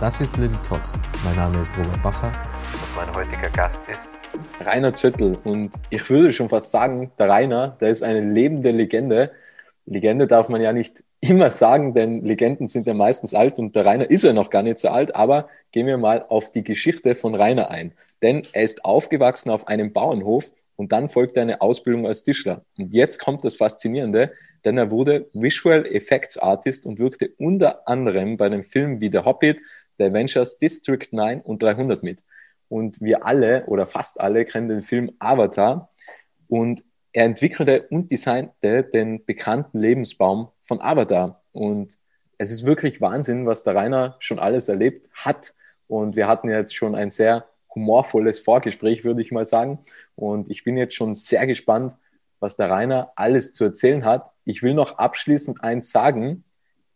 Das ist Little Talks. Mein Name ist Robert Bacher und mein heutiger Gast ist Rainer Zöttl. Und ich würde schon fast sagen, der Rainer, der ist eine lebende Legende. Legende darf man ja nicht immer sagen, denn Legenden sind ja meistens alt und der Rainer ist ja noch gar nicht so alt. Aber gehen wir mal auf die Geschichte von Rainer ein. Denn er ist aufgewachsen auf einem Bauernhof und dann folgte eine Ausbildung als Tischler. Und jetzt kommt das Faszinierende, denn er wurde Visual Effects Artist und wirkte unter anderem bei dem Film wie The Hobbit, The Avengers, District 9 und 300 mit. Und wir alle oder fast alle kennen den Film Avatar. Und er entwickelte und designte den bekannten Lebensbaum von Avatar. Und es ist wirklich Wahnsinn, was der Rainer schon alles erlebt hat. Und wir hatten jetzt schon ein sehr humorvolles Vorgespräch, würde ich mal sagen. Und ich bin jetzt schon sehr gespannt, was der Rainer alles zu erzählen hat. Ich will noch abschließend eins sagen.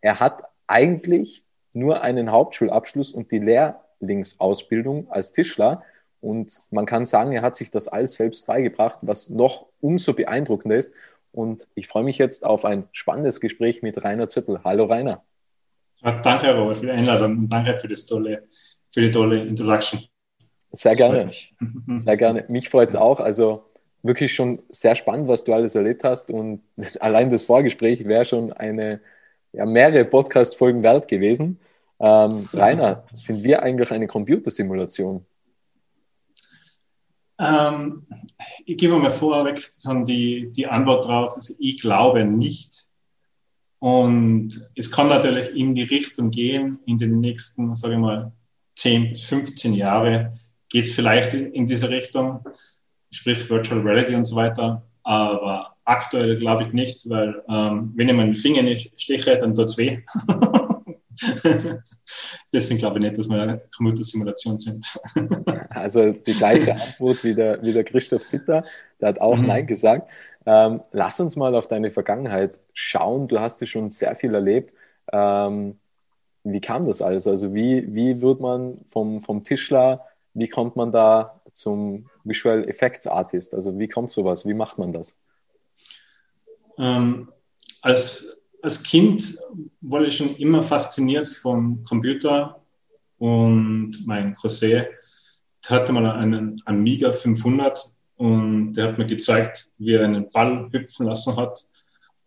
Er hat eigentlich nur einen Hauptschulabschluss und die Lehrlingsausbildung als Tischler. Und man kann sagen, er hat sich das alles selbst beigebracht, was noch umso beeindruckender ist. Und ich freue mich jetzt auf ein spannendes Gespräch mit Rainer Züttel. Hallo Rainer. Ja, danke, Robert, für die Einladung und danke für, das tolle, für die tolle Introduction. Sehr das gerne. Sehr gerne. Mich freut es auch. Also wirklich schon sehr spannend, was du alles erlebt hast. Und allein das Vorgespräch wäre schon eine, ja, mehrere Podcast-Folgen wert gewesen. Ähm, Rainer, sind wir eigentlich eine Computersimulation? Ähm, ich gebe mal vorweg schon die, die Antwort darauf. Also ich glaube nicht. Und es kann natürlich in die Richtung gehen, in den nächsten, sage ich mal, 10 bis 15 Jahre geht es vielleicht in, in diese Richtung, sprich Virtual Reality und so weiter. Aber aktuell glaube ich nicht, weil ähm, wenn ich meinen Finger nicht steche, dann tut es weh. Deswegen glaube ich nicht, dass wir Computersimulation sind. also die gleiche Antwort wie der, wie der Christoph Sitter, der hat auch mhm. Nein gesagt. Ähm, lass uns mal auf deine Vergangenheit schauen. Du hast ja schon sehr viel erlebt. Ähm, wie kam das alles? Also wie, wie wird man vom, vom Tischler, wie kommt man da zum Visual Effects Artist? Also wie kommt sowas? Wie macht man das? Ähm, als als Kind war ich schon immer fasziniert vom Computer und mein Cousin hatte mal einen Amiga 500 und der hat mir gezeigt, wie er einen Ball hüpfen lassen hat.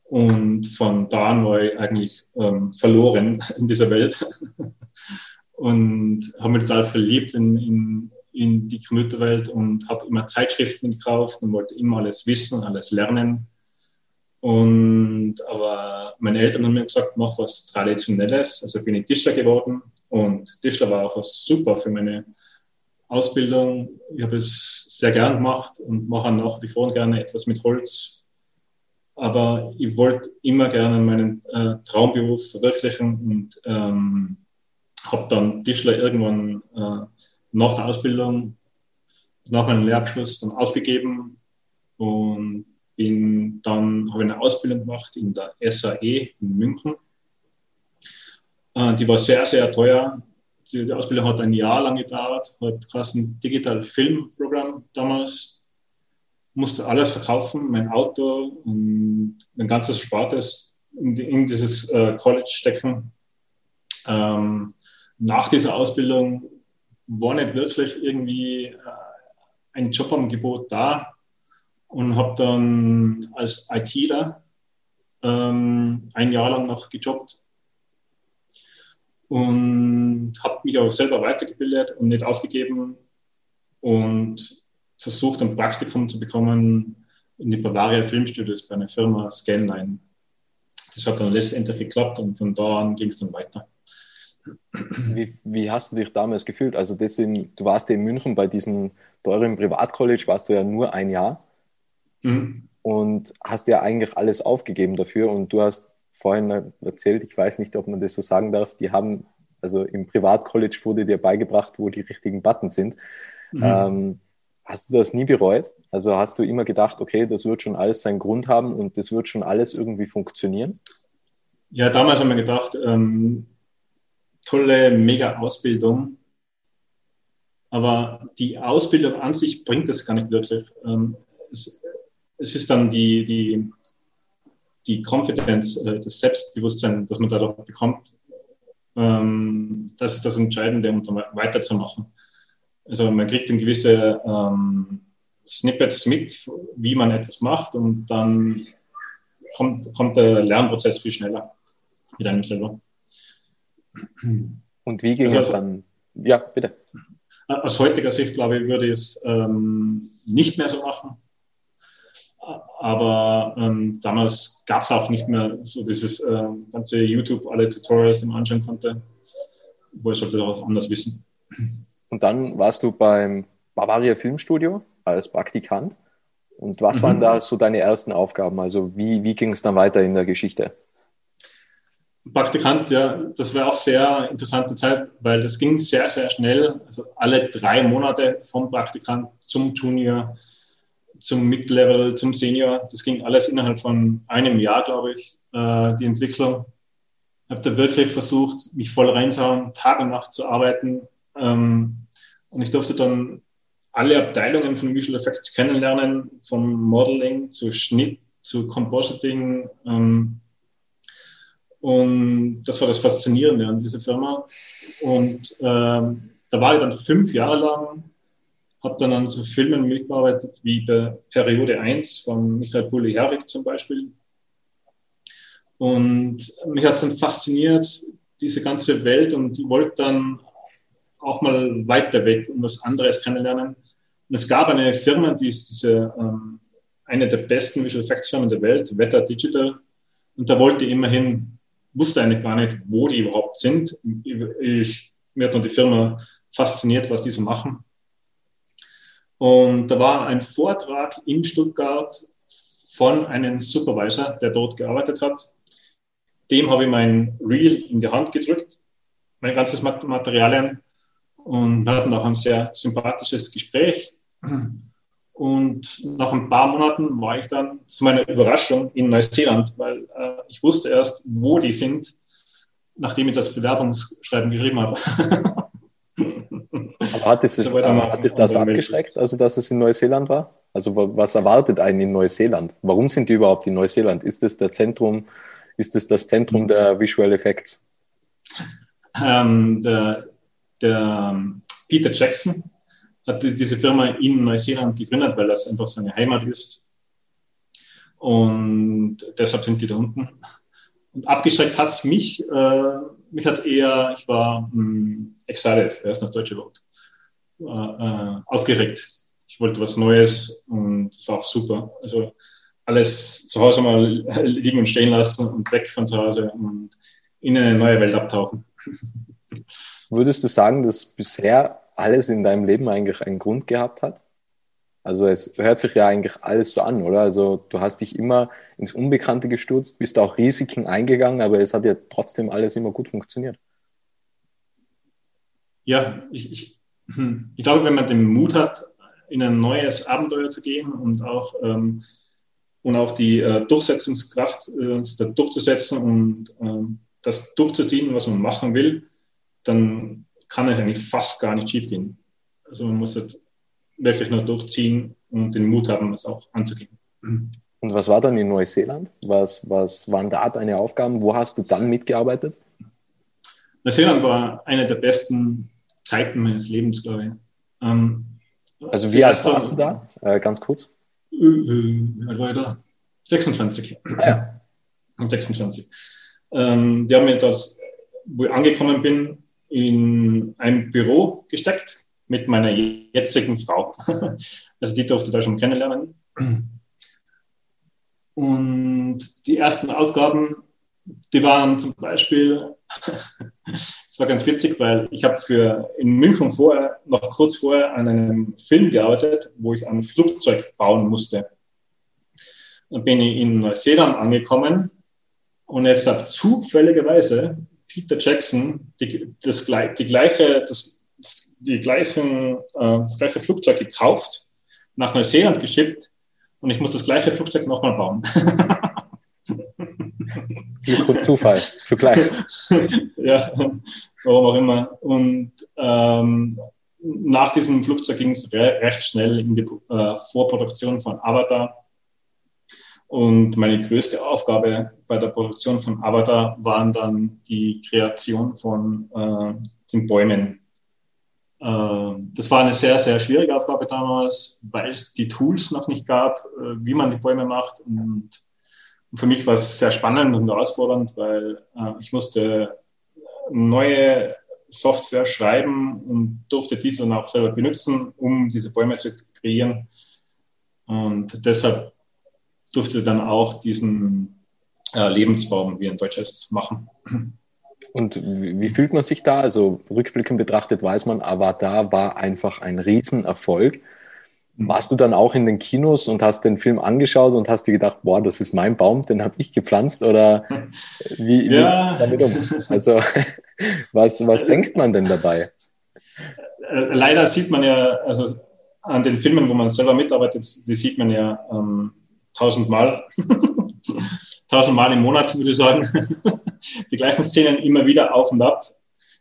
Und von da an war ich eigentlich ähm, verloren in dieser Welt und habe mich total verliebt in, in, in die Computerwelt und habe immer Zeitschriften gekauft und wollte immer alles wissen, alles lernen. Und aber meine Eltern haben mir gesagt, mach was Traditionelles. Also bin ich Tischler geworden und Tischler war auch super für meine Ausbildung. Ich habe es sehr gern gemacht und mache nach wie vor gerne etwas mit Holz. Aber ich wollte immer gerne meinen äh, Traumberuf verwirklichen und ähm, habe dann Tischler irgendwann äh, nach der Ausbildung, nach meinem Lehrabschluss dann aufgegeben und bin dann, habe eine Ausbildung gemacht in der SAE in München. Äh, die war sehr, sehr teuer. Die, Ausbildung hat ein Jahr lang gedauert, hat quasi ein Digital Film Programm damals. Musste alles verkaufen, mein Auto und mein ganzes Spartes in, in dieses äh, College stecken. Ähm, nach dieser Ausbildung war nicht wirklich irgendwie äh, ein Jobangebot da und habe dann als ITler ähm, ein Jahr lang noch gejobbt und habe mich auch selber weitergebildet und nicht aufgegeben und versucht, ein Praktikum zu bekommen in die Bavaria Filmstudios bei einer Firma Scanline. Das hat dann letztendlich geklappt und von da an ging es dann weiter. Wie, wie, hast du dich damals gefühlt? Also in, du warst in München bei diesem teuren Privatcollege, warst du ja nur ein Jahr mhm. und hast ja eigentlich alles aufgegeben dafür und du hast vorhin erzählt, ich weiß nicht, ob man das so sagen darf, die haben, also im Privatcollege wurde dir beigebracht, wo die richtigen Buttons sind. Mhm. Ähm, hast du das nie bereut? Also hast du immer gedacht, okay, das wird schon alles seinen Grund haben und das wird schon alles irgendwie funktionieren? Ja, damals haben wir gedacht, ähm, tolle, mega Ausbildung. Aber die Ausbildung an sich bringt das gar nicht wirklich. Ähm, es, es, ist dann die, die, die Kompetenz, äh, das Selbstbewusstsein, das man dadurch bekommt, ähm, das ist das Entscheidende, um weiterzumachen. Also man kriegt ein gewisse ähm, Snippets mit, wie man etwas macht und dann kommt, kommt der Lernprozess viel schneller mit einem selber. Und wie ging also, es dann? Ja, bitte. Aus heutiger Sicht, glaube ich, würde ich es ähm, nicht mehr so machen. Aber ähm, damals gab es auch nicht mehr so dieses äh, ganze YouTube, alle Tutorials, die man anschauen konnte, wo ich sollte auch anders wissen. Und dann warst du beim Bavaria Filmstudio als Praktikant. Und was mhm. waren da so deine ersten Aufgaben? Also wie, wie ging es dann weiter in der Geschichte? Praktikant, ja, das war auch sehr interessante Zeit, weil das ging sehr, sehr schnell. Also alle drei Monate vom Praktikant zum Junior, zum Mid-Level, zum Senior. Das ging alles innerhalb von einem Jahr, glaube ich, äh, die Entwicklung. Ich habe da wirklich versucht, mich voll reinzuhauen, Tag und Nacht zu arbeiten. Ähm, und ich durfte dann alle Abteilungen von Visual Effects kennenlernen, vom Modeling zu Schnitt zu Compositing, ähm, und das war das Faszinierende an dieser Firma. Und ähm, da war ich dann fünf Jahre lang, habe dann an so Filmen mitgearbeitet wie bei Periode 1 von Michael Bulli-Herwig zum Beispiel. Und mich hat es dann fasziniert, diese ganze Welt und ich wollte dann auch mal weiter weg und was anderes kennenlernen. Und es gab eine Firma, die ist diese, ähm, eine der besten Visual Effects Firmen der Welt, Wetter Digital. Und da wollte ich immerhin wusste eigentlich gar nicht, wo die überhaupt sind. Ich, mir hat nur die Firma fasziniert, was die so machen. Und da war ein Vortrag in Stuttgart von einem Supervisor, der dort gearbeitet hat. Dem habe ich mein Reel in die Hand gedrückt, mein ganzes Materialien und wir hatten auch ein sehr sympathisches Gespräch. Und nach ein paar Monaten war ich dann zu meiner Überraschung in Neuseeland, weil äh, ich wusste erst, wo die sind, nachdem ich das Bewerbungsschreiben geschrieben habe. Aber hat, es, so hat dich das abgeschreckt, also dass es in Neuseeland war? Also was erwartet einen in Neuseeland? Warum sind die überhaupt in Neuseeland? Ist das der Zentrum, ist das das Zentrum der Visual Effects? Ähm, der, der Peter Jackson, hat diese Firma in Neuseeland gegründet, weil das einfach seine Heimat ist. Und deshalb sind die da unten. Und abgeschreckt hat es mich, äh, mich hat es eher, ich war mh, hm, excited, wer ist das deutsche Wort? Äh, aufgeregt. Ich wollte was Neues und es war auch super. Also alles zu Hause mal liegen und stehen lassen und weg von zu Hause und in eine neue Welt abtauchen. Würdest du sagen, dass bisher alles in deinem Leben eigentlich einen Grund gehabt hat? Also es hört sich ja eigentlich alles so an, oder? Also du hast dich immer ins Unbekannte gestürzt, bist auch Risiken eingegangen, aber es hat ja trotzdem alles immer gut funktioniert. Ja, ich, ich, hm, ich glaube, wenn man den Mut hat, in ein neues Abenteuer zu gehen und auch, ähm, und auch die äh, Durchsetzungskraft äh, durchzusetzen und äh, das durchzuziehen, was man machen will, dann kann es eigentlich fast gar nicht schief gehen. Also man muss halt wirklich nur durchziehen und den Mut haben, es auch anzugehen. Und was war dann in Neuseeland? Was, was waren da deine Aufgaben? Wo hast du dann mitgearbeitet? Neuseeland war eine der besten Zeiten meines Lebens, glaube ich. Ähm, also wie alt warst du da? Äh, ganz kurz. Äh, äh, wie alt war ich da? 26. Ah, ja. 26. Ähm, die haben mir das, wo ich angekommen bin, in ein Büro gesteckt mit meiner jetzigen Frau. Also die durfte da schon kennenlernen. Und die ersten Aufgaben, die waren zum Beispiel, es war ganz witzig, weil ich habe für in München vorher, noch kurz vorher an einem Film gearbeitet, wo ich ein Flugzeug bauen musste. Dann bin ich in Neuseeland angekommen und jetzt hat zufälligerweise Peter Jackson die, das, die gleiche, das, die gleichen, äh, das gleiche Flugzeug gekauft, nach Neuseeland geschickt und ich muss das gleiche Flugzeug nochmal bauen. Zufall, zugleich. ja, warum auch immer. Und ähm, nach diesem Flugzeug ging es re recht schnell in die äh, Vorproduktion von Avatar. Und meine größte Aufgabe bei der Produktion von Avatar waren dann die Kreation von äh, den Bäumen. Äh, das war eine sehr, sehr schwierige Aufgabe damals, weil es die Tools noch nicht gab, äh, wie man die Bäume macht. Und für mich war es sehr spannend und herausfordernd, weil äh, ich musste neue Software schreiben und durfte diese dann auch selber benutzen, um diese Bäume zu kreieren. Und deshalb durfte dann auch diesen Lebensbaum, wie ein Deutsches, machen. Und wie fühlt man sich da? Also rückblickend betrachtet weiß man, Avatar war einfach ein Riesenerfolg. Warst du dann auch in den Kinos und hast den Film angeschaut und hast dir gedacht, boah, das ist mein Baum, den habe ich gepflanzt oder wie, ja. wie damit um? Also was, was denkt man denn dabei? Äh, leider sieht man ja, also an den Filmen, wo man selber mitarbeitet, die sieht man ja ähm, tausendmal. tausendmal im Monat, würde ich sagen. Die gleichen Szenen immer wieder auf und ab.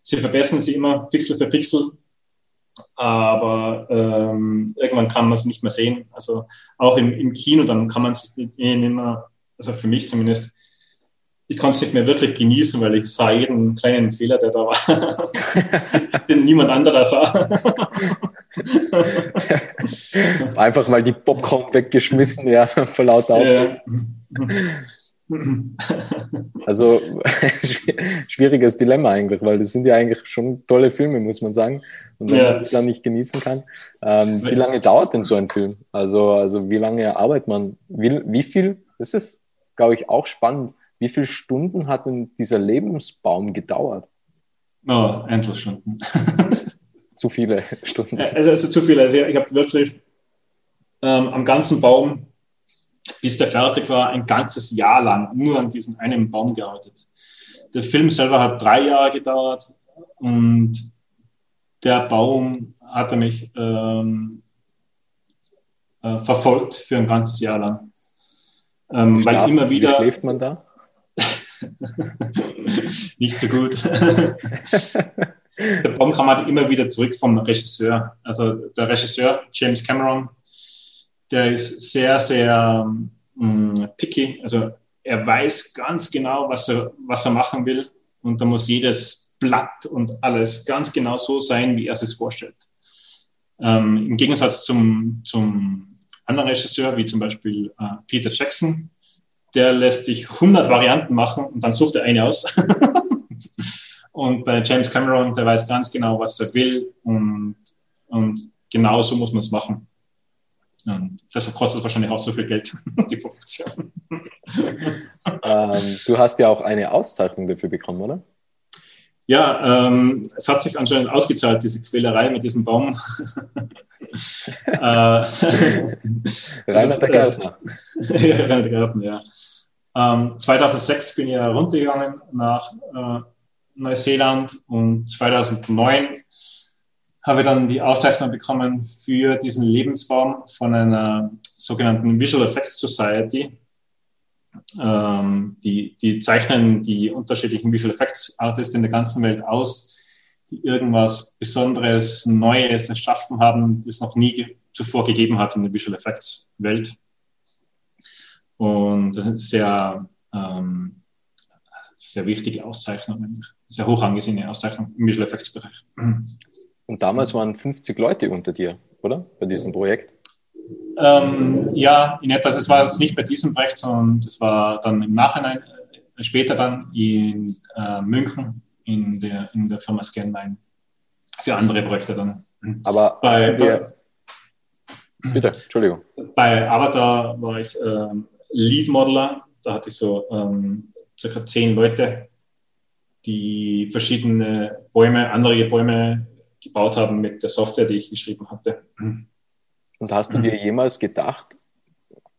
Sie verbessern sie immer Pixel für Pixel, aber ähm, irgendwann kann man es nicht mehr sehen. Also auch im, im Kino, dann kann man es nicht mehr, also für mich zumindest, ich konnte es nicht mehr wirklich genießen, weil ich sah jeden kleinen Fehler, der da war, den niemand anderer sah. Einfach mal die Popcorn weggeschmissen, ja, vor lauter Aufregung. Ja. Also schwieriges Dilemma eigentlich, weil das sind ja eigentlich schon tolle Filme, muss man sagen. Und wenn ja. man die dann nicht genießen kann. Ähm, wie lange dauert denn so ein Film? Also, also wie lange arbeitet man? Wie, wie viel, das ist, glaube ich, auch spannend, wie viele Stunden hat denn dieser Lebensbaum gedauert? Oh, endlos Stunden. zu viele Stunden. Also, also zu viele. Also ich habe wirklich ähm, am ganzen Baum bis der fertig war, ein ganzes Jahr lang nur an diesem einen Baum gearbeitet. Der Film selber hat drei Jahre gedauert und der Baum hatte mich ähm, äh, verfolgt für ein ganzes Jahr lang. Ähm, weil immer wieder. Wie schläft man da? nicht so gut. der Baum kam halt immer wieder zurück vom Regisseur. Also der Regisseur James Cameron der ist sehr, sehr ähm, picky. Also er weiß ganz genau, was er, was er machen will. Und da muss jedes Blatt und alles ganz genau so sein, wie er es sich vorstellt. Ähm, Im Gegensatz zum, zum anderen Regisseur, wie zum Beispiel äh, Peter Jackson, der lässt dich 100 Varianten machen und dann sucht er eine aus. und bei James Cameron, der weiß ganz genau, was er will und, und genau so muss man es machen. Und deshalb kostet wahrscheinlich auch so viel Geld, die Produktion. Ähm, du hast ja auch eine Auszeichnung dafür bekommen, oder? Ja, ähm, es hat sich anscheinend ausgezahlt, diese Quälerei mit diesem Baum. äh, Rainer der Gärtner. ja, Rainer der Gärtner, ja. Ähm, 2006 bin ich ja runtergegangen nach äh, Neuseeland und 2009 habe dann die Auszeichnung bekommen für diesen Lebensbaum von einer sogenannten Visual Effects Society. Ähm, die, die zeichnen die unterschiedlichen Visual Effects Artists in der ganzen Welt aus, die irgendwas Besonderes, Neues erschaffen haben, das noch nie zuvor gegeben hat in der Visual Effects Welt. Und das ist sehr, ähm, sehr wichtige Auszeichnung, sehr hoch angesehene Auszeichnung im Visual Effects Bereich. Und damals waren 50 Leute unter dir, oder? Bei diesem Projekt? Ähm, ja, in etwa. Es war nicht bei diesem Projekt, sondern das war dann im Nachhinein, äh, später dann in äh, München in der, in der Firma Scanline für andere Projekte dann. Aber bei, dir, bitte, Entschuldigung. Bei Avatar war ich äh, Lead Modeler. Da hatte ich so ähm, circa zehn Leute, die verschiedene Bäume, andere Bäume gebaut haben mit der Software, die ich geschrieben hatte. Und hast du dir jemals gedacht,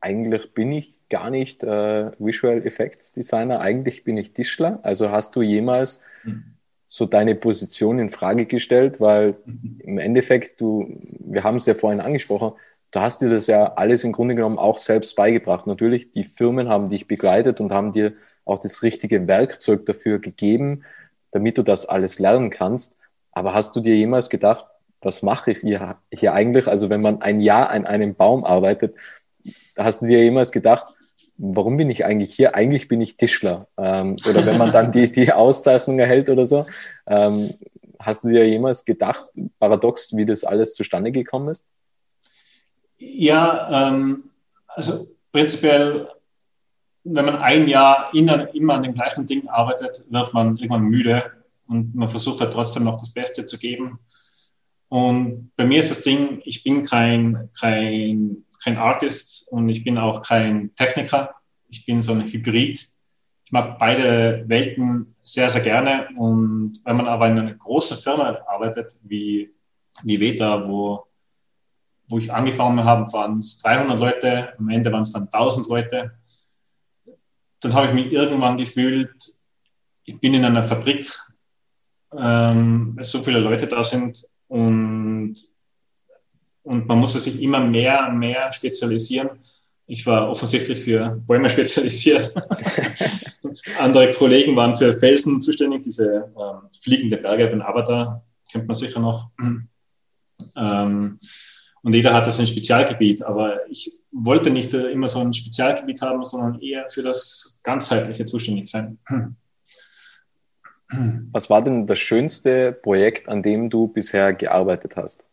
eigentlich bin ich gar nicht äh, Visual Effects Designer, eigentlich bin ich Tischler? Also hast du jemals mhm. so deine Position in Frage gestellt? Weil mhm. im Endeffekt, du, wir haben es ja vorhin angesprochen, du hast dir das ja alles im Grunde genommen auch selbst beigebracht. Natürlich, die Firmen haben dich begleitet und haben dir auch das richtige Werkzeug dafür gegeben, damit du das alles lernen kannst. Aber hast du dir jemals gedacht, was mache ich hier, hier eigentlich? Also wenn man ein Jahr an einem Baum arbeitet, hast du dir jemals gedacht, warum bin ich eigentlich hier? Eigentlich bin ich Tischler. Ähm, oder wenn man dann die, die Auszeichnung erhält oder so. Ähm, hast du dir jemals gedacht, paradox, wie das alles zustande gekommen ist? Ja, ähm, also prinzipiell, wenn man ein Jahr immer an dem gleichen Ding arbeitet, wird man irgendwann müde und man versucht halt trotzdem noch das Beste zu geben. Und bei mir ist das Ding, ich bin kein, kein, kein Artist und ich bin auch kein Techniker. Ich bin so ein Hybrid. Ich mag beide Welten sehr, sehr gerne. Und wenn man aber in einer großen Firma arbeitet, wie, wie Veta, wo, wo ich angefangen habe, waren es 300 Leute, am Ende waren es dann 1000 Leute. Dann habe ich mich irgendwann gefühlt, ich bin in einer Fabrik, ähm, so viele Leute da sind und, und man musste sich immer mehr und mehr spezialisieren. Ich war offensichtlich für Bäume spezialisiert. Andere Kollegen waren für Felsen zuständig, diese ähm, fliegende Berge beim Avatar, kennt man sicher noch. Ähm, und jeder hatte sein Spezialgebiet, aber ich wollte nicht immer so ein Spezialgebiet haben, sondern eher für das ganzheitliche zuständig sein. Was war denn das schönste Projekt, an dem du bisher gearbeitet hast?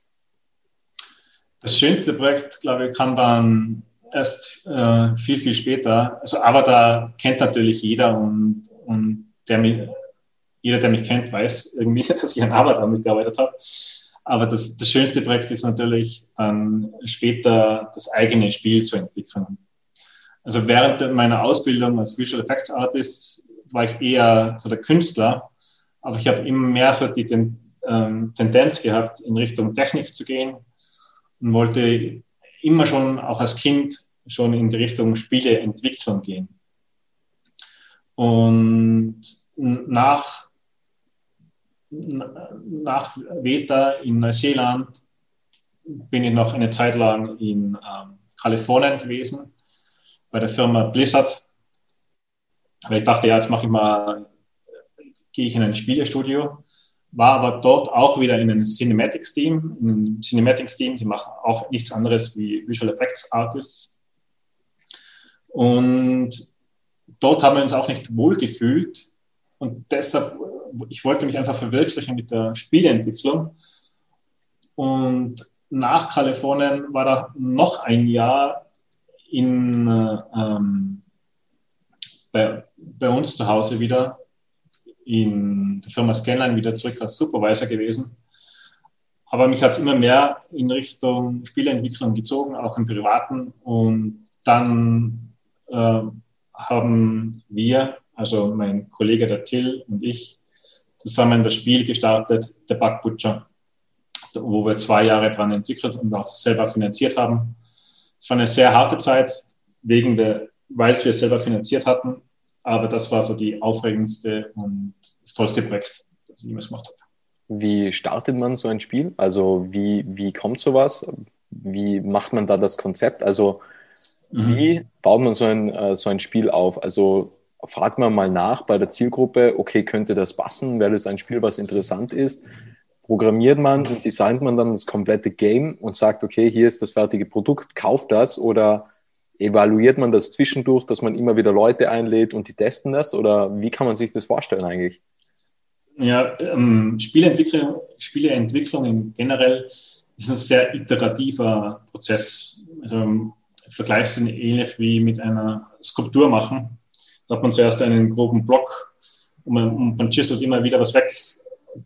Das schönste Projekt, glaube ich, kam dann erst äh, viel, viel später. Also Avatar kennt natürlich jeder und, und der mich, jeder, der mich kennt, weiß irgendwie, dass ich an Avatar mitgearbeitet habe. Aber das, das schönste Projekt ist natürlich dann später das eigene Spiel zu entwickeln. Also während meiner Ausbildung als Visual Effects Artist war ich eher so der Künstler, aber ich habe immer mehr so die ähm, Tendenz gehabt, in Richtung Technik zu gehen und wollte immer schon, auch als Kind, schon in die Richtung Spieleentwicklung gehen. Und nach, nach Veta in Neuseeland bin ich noch eine Zeit lang in ähm, Kalifornien gewesen, bei der Firma Blizzard weil ich dachte, ja, jetzt mache ich mal, gehe ich in ein Spielestudio, war aber dort auch wieder in einem Cinematics-Team, in einem Cinematics-Team, die machen auch nichts anderes wie Visual Effects Artists. Und dort haben wir uns auch nicht wohl gefühlt. Und deshalb, ich wollte mich einfach verwirklichen mit der Spieleentwicklung. Und nach Kalifornien war da noch ein Jahr in ähm, bei, bei uns zu Hause wieder in der Firma Scanline wieder zurück als Supervisor gewesen. Aber mich hat es immer mehr in Richtung Spieleentwicklung gezogen, auch im Privaten. Und dann äh, haben wir, also mein Kollege der Till und ich, zusammen das Spiel gestartet, der Bug Butcher, wo wir zwei Jahre dran entwickelt und auch selber finanziert haben. Es war eine sehr harte Zeit, wegen der, weil wir es selber finanziert hatten aber das war so die aufregendste und das tollste Projekt, das ich jemals gemacht habe. Wie startet man so ein Spiel? Also wie, wie kommt sowas? Wie macht man da das Konzept? Also mhm. wie baut man so ein, äh, so ein Spiel auf? Also fragt man mal nach bei der Zielgruppe, okay, könnte das passen? Wäre das ein Spiel, was interessant ist? Programmiert man und designt man dann das komplette Game und sagt, okay, hier ist das fertige Produkt, kauft das oder evaluiert man das zwischendurch, dass man immer wieder Leute einlädt und die testen das? Oder wie kann man sich das vorstellen eigentlich? Ja, ähm, Spieleentwicklung, Spieleentwicklung generell ist ein sehr iterativer Prozess. Also ich vergleiche es ähnlich wie mit einer Skulptur machen. Da hat man zuerst einen groben Block und man, und man chiselt immer wieder was weg,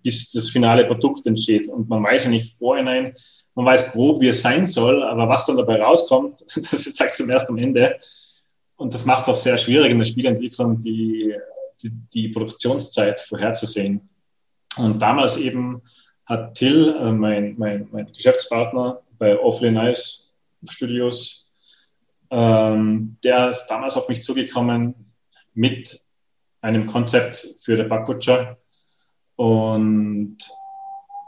bis das finale Produkt entsteht. Und man weiß ja nicht vorhinein, man weiß grob, wie es sein soll, aber was dann dabei rauskommt, das zeigt zum erst am Ende. und das macht das sehr schwierig in der Spielentwicklung, die, die, die Produktionszeit vorherzusehen. Und damals eben hat Till, äh, mein, mein, mein Geschäftspartner bei Awfully Nice Studios, ähm, der ist damals auf mich zugekommen mit einem Konzept für der Backbutcher und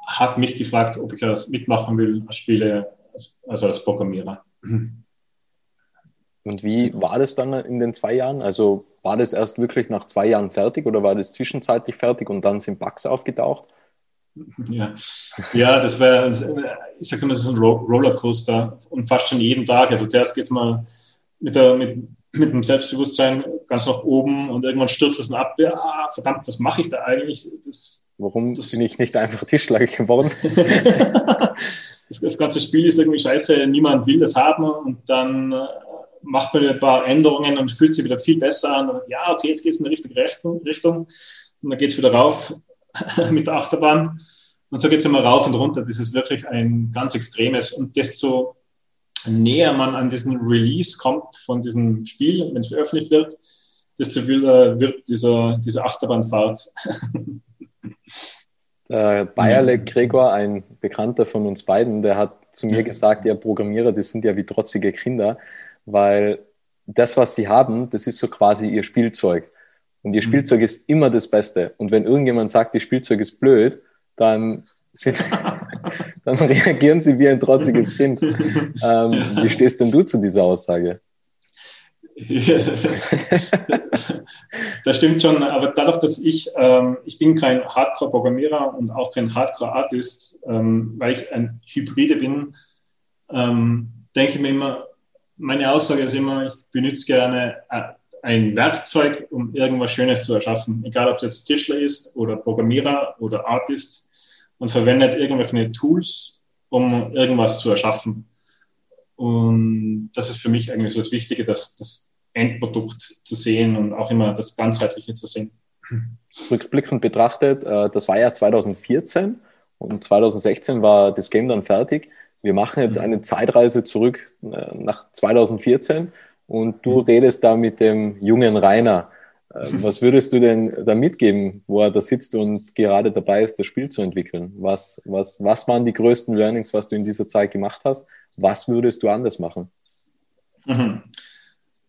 hat mich gefragt, ob ich das mitmachen will als Spiele, also als Programmierer. Und wie war das dann in den zwei Jahren? Also war das erst wirklich nach zwei Jahren fertig oder war das zwischenzeitlich fertig und dann sind Bugs aufgetaucht? Ja, ja das wäre, ich sag mal, das ist ein Rollercoaster und fast schon jeden Tag. Also zuerst geht es mal mit, der, mit, mit dem Selbstbewusstsein ganz nach oben und irgendwann stürzt es ab. Ja, verdammt, was mache ich da eigentlich? Das, Warum das, bin ich nicht einfach Tischler geworden? das, das, ganze Spiel ist irgendwie scheiße, niemand will das haben und dann äh, macht man ein paar Änderungen und fühlt sich wieder viel besser an. Und, ja, okay, jetzt geht es in die richtige Richtung, Richtung und dann geht es wieder rauf mit der Achterbahn. Und so geht es immer rauf und runter. Das ist wirklich ein ganz extremes. Und desto näher man an diesen Release kommt von diesem Spiel, wenn es veröffentlicht wird, desto wilder wird dieser, diese Achterbahnfahrt. Der Bayerle Gregor, ein Bekannter von uns beiden, der hat zu mir gesagt, ja, Programmierer, die sind ja wie trotzige Kinder, weil das, was sie haben, das ist so quasi ihr Spielzeug. Und ihr mhm. Spielzeug ist immer das Beste. Und wenn irgendjemand sagt, ihr Spielzeug ist blöd, dann sind, dann reagieren sie wie ein trotziges Kind. Ähm, wie stehst denn du zu dieser Aussage? das stimmt schon, aber dadurch, dass ich, ähm, ich bin kein Hardcore-Programmierer und auch kein Hardcore-Artist, ähm, weil ich ein Hybride bin, ähm, denke ich mir immer, meine Aussage ist immer, ich benutze gerne äh, ein Werkzeug, um irgendwas Schönes zu erschaffen, egal ob es jetzt Tischler ist oder Programmierer oder Artist und verwendet irgendwelche Tools, um irgendwas zu erschaffen. Und das ist für mich eigentlich so das Wichtige, das, das Endprodukt zu sehen und auch immer das Ganzheitliche zu sehen. Rückblickend betrachtet, äh, das war ja 2014 und 2016 war das Game dann fertig. Wir machen jetzt eine Zeitreise zurück äh, nach 2014 und du redest da mit dem jungen Rainer. Ähm, was würdest du denn da mitgeben, wo er da sitzt und gerade dabei ist, das Spiel zu entwickeln? Was, was, was waren die größten Learnings, was du in dieser Zeit gemacht hast? Was würdest du anders machen? Mhm.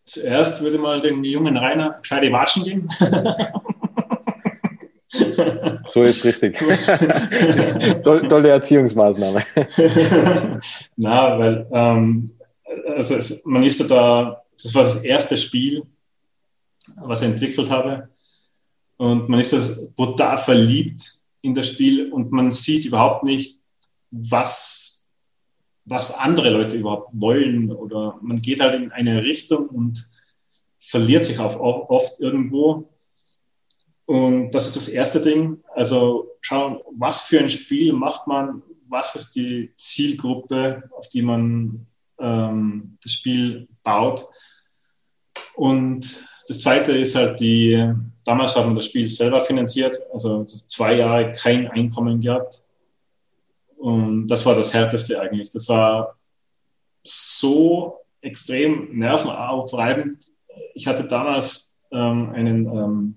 Zuerst würde mal den jungen Rainer gescheite Watschen geben. so ist richtig. Tolle Erziehungsmaßnahme. Na, weil ähm, also man ist da, das war das erste Spiel, was ich entwickelt habe. Und man ist da brutal verliebt in das Spiel und man sieht überhaupt nicht, was, was andere Leute überhaupt wollen. Oder man geht halt in eine Richtung und verliert sich auf, oft irgendwo. Und das ist das erste Ding. Also schauen, was für ein Spiel macht man, was ist die Zielgruppe, auf die man ähm, das Spiel baut. Und das zweite ist halt die, damals hat man das Spiel selber finanziert, also zwei Jahre kein Einkommen gehabt. Und das war das Härteste eigentlich. Das war so extrem nervenaufreibend. Ich hatte damals ähm, einen ähm,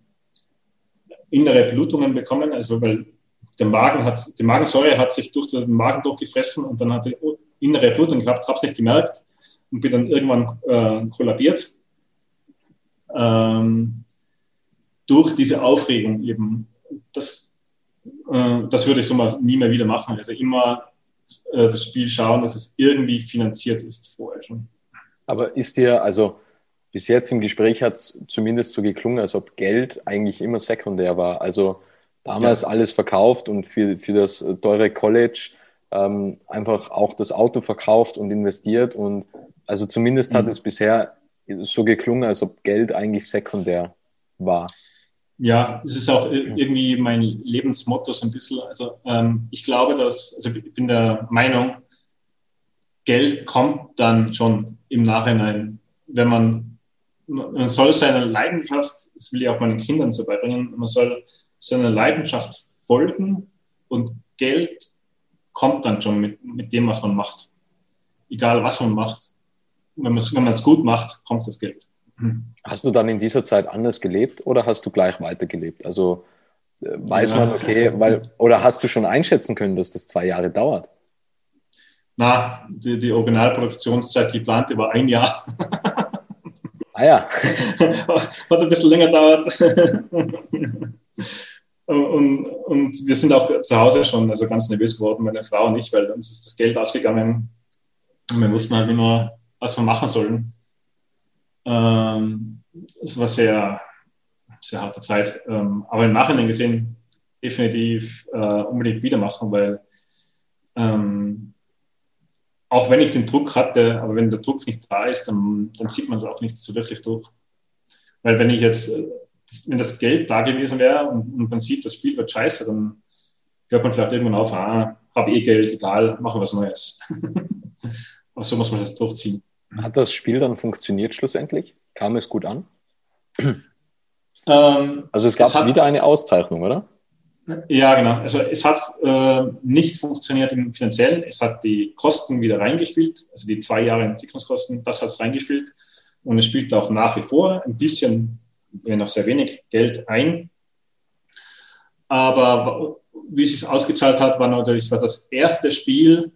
innere Blutungen bekommen, also weil der Magen hat, die Magensäure hat sich durch den Magen durchgefressen und dann hatte ich innere Blutung gehabt, habe es nicht gemerkt und bin dann irgendwann äh, kollabiert ähm, durch diese Aufregung eben. Das, äh, das würde ich so mal nie mehr wieder machen. Also immer äh, das Spiel schauen, dass es irgendwie finanziert ist vorher schon. Aber ist dir, also bis jetzt im Gespräch hat es zumindest so geklungen, als ob Geld eigentlich immer sekundär war. Also damals ja. alles verkauft und für, für das teure College ähm, einfach auch das Auto verkauft und investiert. Und also zumindest mhm. hat es bisher so geklungen, als ob Geld eigentlich sekundär war. Ja, es ist auch irgendwie mein Lebensmotto so ein bisschen. Also ähm, ich glaube, dass, also ich bin der Meinung, Geld kommt dann schon im Nachhinein, wenn man, man soll seiner Leidenschaft, das will ich auch meinen Kindern so beibringen, man soll seiner Leidenschaft folgen und Geld kommt dann schon mit, mit dem, was man macht. Egal, was man macht. Wenn man es gut macht, kommt das Geld. Hast du dann in dieser Zeit anders gelebt oder hast du gleich weitergelebt? Also äh, weiß ja. man, okay, weil, oder hast du schon einschätzen können, dass das zwei Jahre dauert? Na, die, die Originalproduktionszeit, die plante, war ein Jahr. Ah ja. Hat ein bisschen länger dauert. und, und wir sind auch zu Hause schon also ganz nervös geworden, meine Frau und ich, weil uns ist das Geld ausgegangen. Und wir wussten halt immer, was wir machen sollen. Ähm, es war sehr, sehr harte Zeit. Ähm, aber im Nachhinein gesehen definitiv äh, unbedingt wieder machen, weil ähm, auch wenn ich den Druck hatte, aber wenn der Druck nicht da ist, dann, dann sieht man es auch nicht so wirklich durch. Weil wenn ich jetzt, wenn das Geld da gewesen wäre und, und man sieht, das Spiel wird scheiße, dann hört man vielleicht irgendwann auf, ah, habe eh Geld, egal, machen was Neues. aber so muss man das durchziehen. Hat das Spiel dann funktioniert schlussendlich? Kam es gut an? Ähm, also es gab es hat, wieder eine Auszeichnung, oder? Ja, genau. Also es hat äh, nicht funktioniert im Finanziellen. Es hat die Kosten wieder reingespielt, also die zwei Jahre Entwicklungskosten, das hat es reingespielt. Und es spielt auch nach wie vor ein bisschen, wenn auch sehr wenig, Geld ein. Aber wie es sich ausgezahlt hat, war natürlich was das erste Spiel,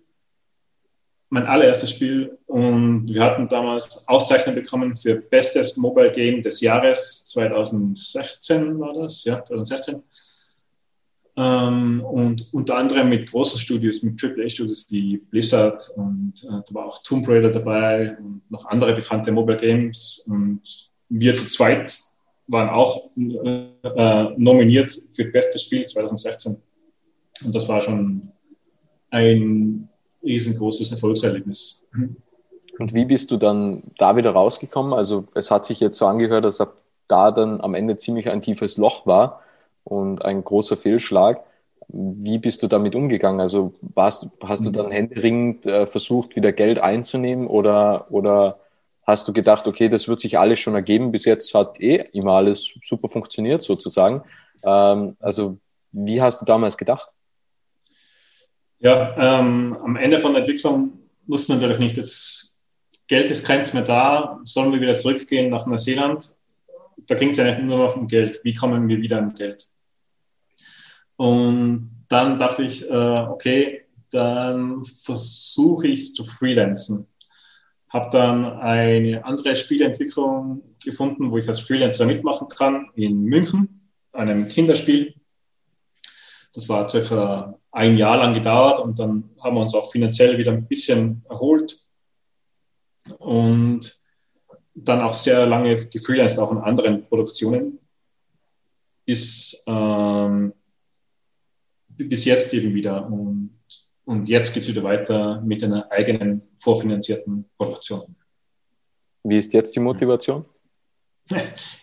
mein allererstes Spiel. Und wir hatten damals Auszeichnung bekommen für Bestes Mobile Game des Jahres 2016 war das, ja, 2016. Ähm, und unter anderem mit großen Studios, mit AAA-Studios wie Blizzard und äh, da war auch Tomb Raider dabei und noch andere bekannte Mobile Games. Und wir zu zweit waren auch äh, äh nominiert für Bestes Spiel 2016. Und das war schon ein riesengroßes Erfolgserlebnis. Und wie bist du dann da wieder rausgekommen? Also es hat sich jetzt so angehört, dass da dann am Ende ziemlich ein tiefes Loch war und ein großer Fehlschlag. Wie bist du damit umgegangen? Also warst, hast du dann händeringend äh, versucht, wieder Geld einzunehmen oder, oder hast du gedacht, okay, das wird sich alles schon ergeben, bis jetzt hat eh immer alles super funktioniert sozusagen. Ähm, also wie hast du damals gedacht? Ja, ähm, am Ende von der Entwicklung wusste man natürlich nicht, jetzt Geld ist keins mehr da, sollen wir wieder zurückgehen nach Neuseeland? Da ging es ja nur noch um Geld. Wie kommen wir wieder an Geld? Und dann dachte ich, äh, okay, dann versuche ich zu freelancen. Habe dann eine andere Spieleentwicklung gefunden, wo ich als Freelancer mitmachen kann in München, einem Kinderspiel. Das war circa ein Jahr lang gedauert und dann haben wir uns auch finanziell wieder ein bisschen erholt und dann auch sehr lange gefreelanced, auch in anderen Produktionen, bis ähm, bis jetzt eben wieder. Und, und jetzt geht es wieder weiter mit einer eigenen vorfinanzierten Produktion. Wie ist jetzt die Motivation?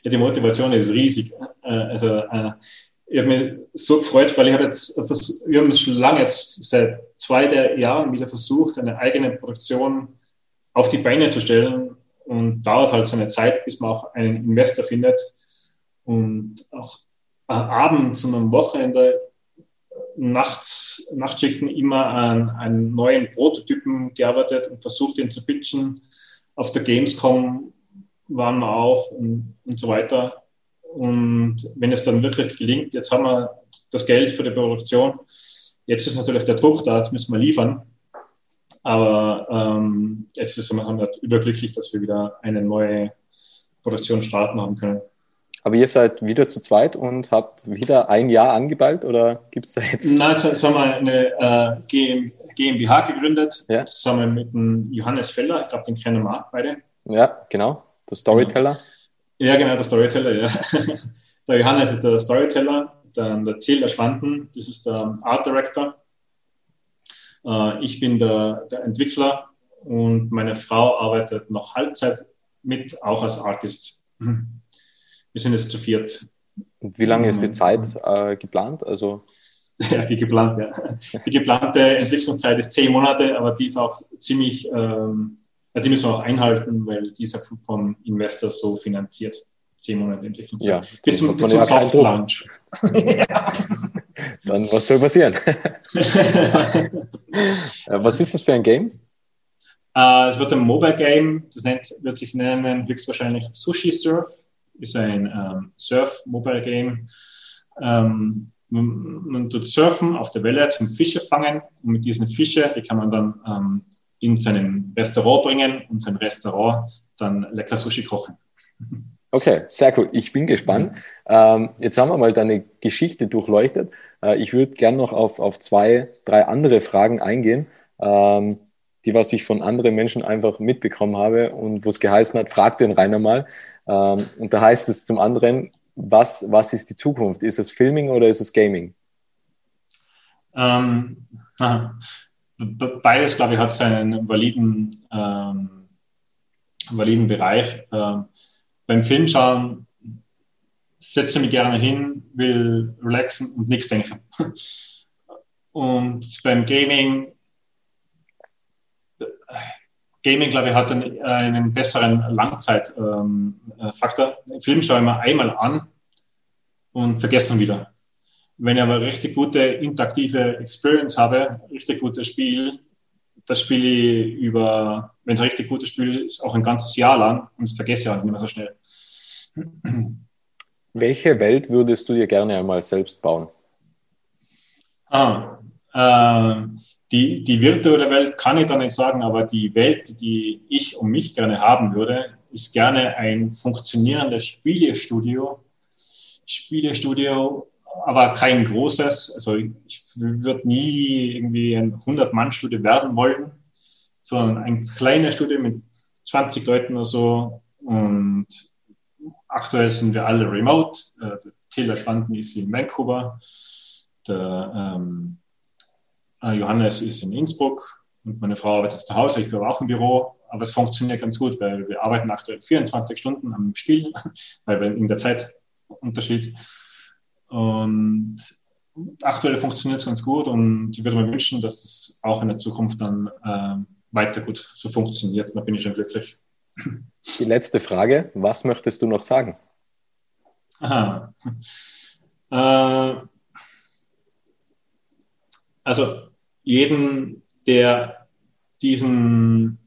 Ja, die Motivation ist riesig. Äh, also, äh, ich habe mich so gefreut, weil ich habe jetzt, wir haben schon lange, jetzt seit zwei Jahren wieder versucht, eine eigene Produktion auf die Beine zu stellen und dauert halt so eine Zeit, bis man auch einen Investor findet und auch abends und am Wochenende nachts, Nachtschichten immer an einen neuen Prototypen gearbeitet und versucht, ihn zu pitchen. Auf der Gamescom waren wir auch und, und so weiter. Und wenn es dann wirklich gelingt, jetzt haben wir das Geld für die Produktion, jetzt ist natürlich der Druck da, jetzt müssen wir liefern. Aber ähm, jetzt ist man überglücklich, dass wir wieder eine neue Produktion starten haben können. Aber ihr seid wieder zu zweit und habt wieder ein Jahr angeballt oder gibt es da jetzt? Nein, jetzt haben wir eine äh, GmbH gegründet, ja. zusammen mit dem Johannes Feller, ich glaube, den kennen wir auch beide. Ja, genau, der Storyteller. Ja, genau, der Storyteller, ja. Der Johannes ist der Storyteller, dann der Till Schwanden, das ist der Art Director. Äh, ich bin der, der Entwickler und meine Frau arbeitet noch Halbzeit mit, auch als Artist. Mhm wir sind jetzt zu viert. Und wie lange ist die Zeit äh, geplant? Also ja, die geplante, ja. Die geplante Entwicklungszeit ist zehn Monate, aber die ist auch ziemlich, ähm, also die müssen wir auch einhalten, weil die ist ja vom Investor so finanziert. Zehn Monate Entwicklungszeit. Ja, bis zum, bis zum Soft Launch. ja. Dann was soll passieren? was ist das für ein Game? Äh, es wird ein Mobile Game, das nennt, wird sich nennen höchstwahrscheinlich Sushi Surf, ist ein ähm, Surf-Mobile Game. Ähm, man, man tut surfen auf der Welle zum Fische fangen und mit diesen Fische, die kann man dann ähm, in seinem Restaurant bringen und sein Restaurant dann lecker Sushi kochen. Okay, sehr cool. Ich bin gespannt. Ähm, jetzt haben wir mal deine Geschichte durchleuchtet. Äh, ich würde gerne noch auf, auf zwei, drei andere Fragen eingehen, ähm, die was ich von anderen Menschen einfach mitbekommen habe und wo es geheißen hat, frag den Rainer mal. Ähm, und da heißt es zum anderen, was, was ist die Zukunft? Ist es Filming oder ist es Gaming? Ähm, beides, glaube ich, hat seinen validen, ähm, validen Bereich. Ähm, beim Filmschauen setze ich mich gerne hin, will relaxen und nichts denken. Und beim Gaming, Gaming, glaube ich, hat einen, einen besseren Langzeitfaktor. Ähm, Film schaue ich mir einmal an und vergesse ihn wieder. Wenn ich aber eine richtig gute interaktive Experience habe, richtig gutes Spiel, das spiele ich über, wenn es ein richtig gutes Spiel ist, auch ein ganzes Jahr lang und das vergesse ich auch nicht mehr so schnell. Welche Welt würdest du dir gerne einmal selbst bauen? Ah, äh, die, die virtuelle Welt kann ich da nicht sagen, aber die Welt, die ich um mich gerne haben würde, ist gerne ein funktionierendes Spielestudio. Spielestudio, aber kein großes. Also ich würde nie irgendwie ein 100-Mann-Studio werden wollen, sondern ein kleines Studio mit 20 Leuten oder so. Und aktuell sind wir alle remote. Äh, der Taylor Schwanden ist in Vancouver. Der ähm, äh, Johannes ist in Innsbruck und meine Frau arbeitet zu Hause. Ich bin auch im Büro. Aber es funktioniert ganz gut, weil wir arbeiten aktuell 24 Stunden am Spiel, weil wir in der Zeitunterschied. Und aktuell funktioniert es ganz gut und ich würde mir wünschen, dass es auch in der Zukunft dann äh, weiter gut so funktioniert. Da bin ich schon glücklich. Die letzte Frage, was möchtest du noch sagen? Aha. Äh, also jeden, der diesen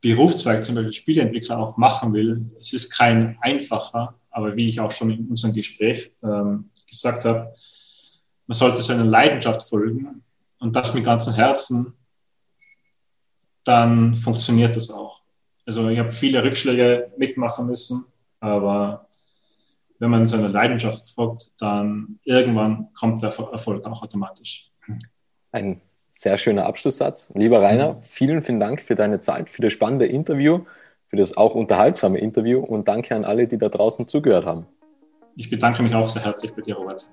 Berufszweig, zum Beispiel Spieleentwickler, auch machen will, es ist kein einfacher, aber wie ich auch schon in unserem Gespräch ähm, gesagt habe, man sollte seiner Leidenschaft folgen und das mit ganzem Herzen, dann funktioniert das auch. Also ich habe viele Rückschläge mitmachen müssen, aber wenn man seiner Leidenschaft folgt, dann irgendwann kommt der Erfolg auch automatisch. Ein sehr schöner Abschlusssatz. Lieber Rainer, vielen, vielen Dank für deine Zeit, für das spannende Interview, für das auch unterhaltsame Interview und danke an alle, die da draußen zugehört haben. Ich bedanke mich auch sehr herzlich bei dir, Robert.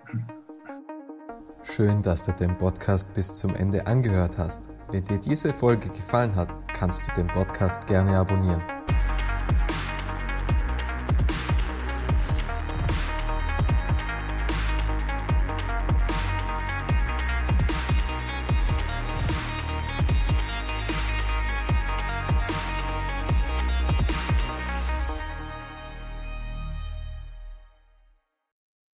Schön, dass du den Podcast bis zum Ende angehört hast. Wenn dir diese Folge gefallen hat, kannst du den Podcast gerne abonnieren.